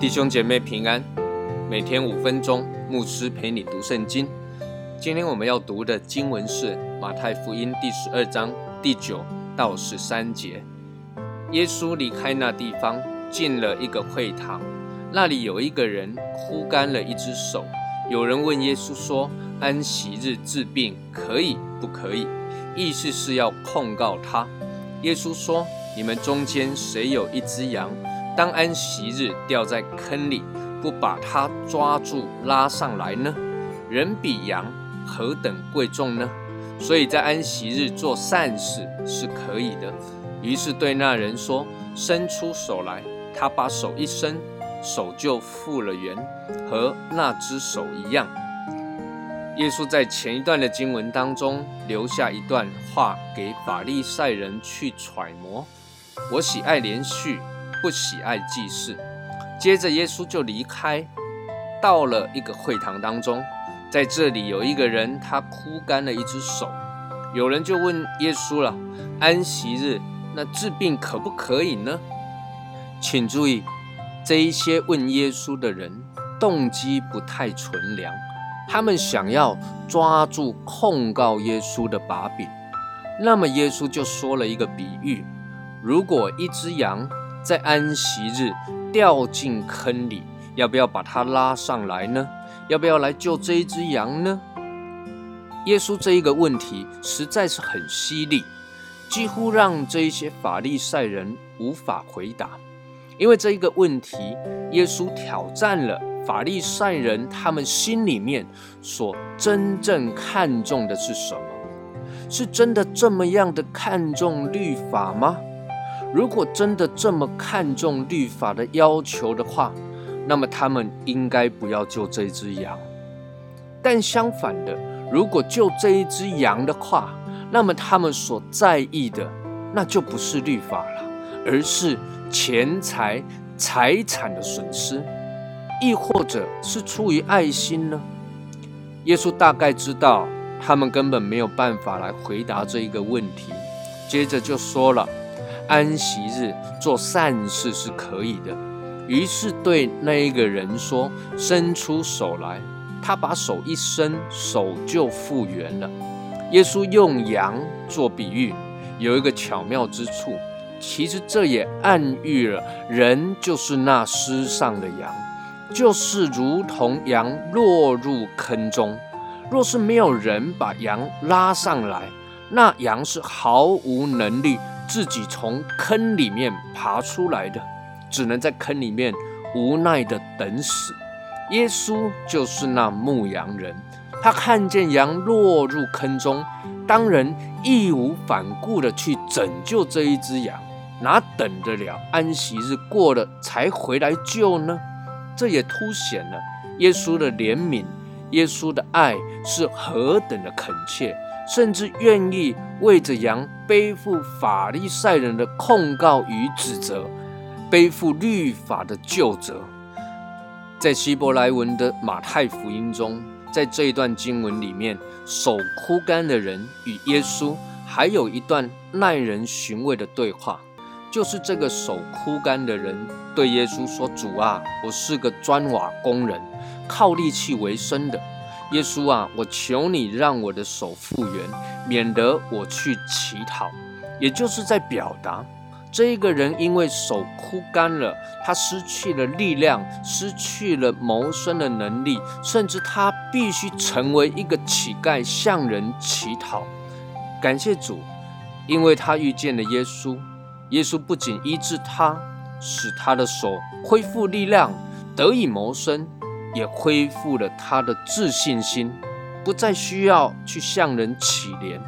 弟兄姐妹平安，每天五分钟，牧师陪你读圣经。今天我们要读的经文是马太福音第十二章第九到十三节。耶稣离开那地方，进了一个会堂，那里有一个人枯干了一只手。有人问耶稣说：“安息日治病可以不可以？”意思是要控告他。耶稣说：“你们中间谁有一只羊？”当安息日掉在坑里，不把它抓住拉上来呢？人比羊何等贵重呢？所以在安息日做善事是可以的。于是对那人说：“伸出手来。”他把手一伸，手就复了原，和那只手一样。耶稣在前一段的经文当中留下一段话给法利赛人去揣摩：“我喜爱连续。”不喜爱祭祀，接着耶稣就离开，到了一个会堂当中，在这里有一个人，他枯干了一只手。有人就问耶稣了：“安息日那治病可不可以呢？”请注意，这一些问耶稣的人动机不太纯良，他们想要抓住控告耶稣的把柄。那么耶稣就说了一个比喻：如果一只羊，在安息日掉进坑里，要不要把它拉上来呢？要不要来救这一只羊呢？耶稣这一个问题实在是很犀利，几乎让这一些法利赛人无法回答。因为这一个问题，耶稣挑战了法利赛人他们心里面所真正看重的是什么？是真的这么样的看重律法吗？如果真的这么看重律法的要求的话，那么他们应该不要救这只羊。但相反的，如果救这一只羊的话，那么他们所在意的那就不是律法了，而是钱财、财产的损失，亦或者是出于爱心呢？耶稣大概知道他们根本没有办法来回答这一个问题，接着就说了。安息日做善事是可以的，于是对那一个人说：“伸出手来。”他把手一伸，手就复原了。耶稣用羊做比喻，有一个巧妙之处，其实这也暗喻了人就是那失上的羊，就是如同羊落入坑中，若是没有人把羊拉上来，那羊是毫无能力。自己从坑里面爬出来的，只能在坑里面无奈的等死。耶稣就是那牧羊人，他看见羊落入坑中，当然义无反顾的去拯救这一只羊，哪等得了安息日过了才回来救呢？这也凸显了耶稣的怜悯，耶稣的爱是何等的恳切。甚至愿意为着羊背负法利赛人的控告与指责，背负律法的旧责。在希伯来文的马太福音中，在这一段经文里面，手枯干的人与耶稣还有一段耐人寻味的对话，就是这个手枯干的人对耶稣说：“主啊，我是个砖瓦工人，靠力气为生的。”耶稣啊，我求你让我的手复原，免得我去乞讨。也就是在表达，这一个人因为手枯干了，他失去了力量，失去了谋生的能力，甚至他必须成为一个乞丐，向人乞讨。感谢主，因为他遇见了耶稣，耶稣不仅医治他，使他的手恢复力量，得以谋生。也恢复了他的自信心，不再需要去向人乞怜。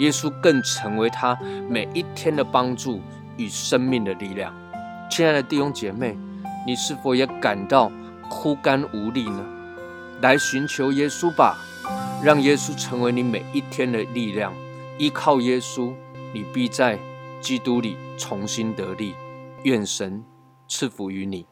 耶稣更成为他每一天的帮助与生命的力量。亲爱的弟兄姐妹，你是否也感到枯干无力呢？来寻求耶稣吧，让耶稣成为你每一天的力量。依靠耶稣，你必在基督里重新得力。愿神赐福于你。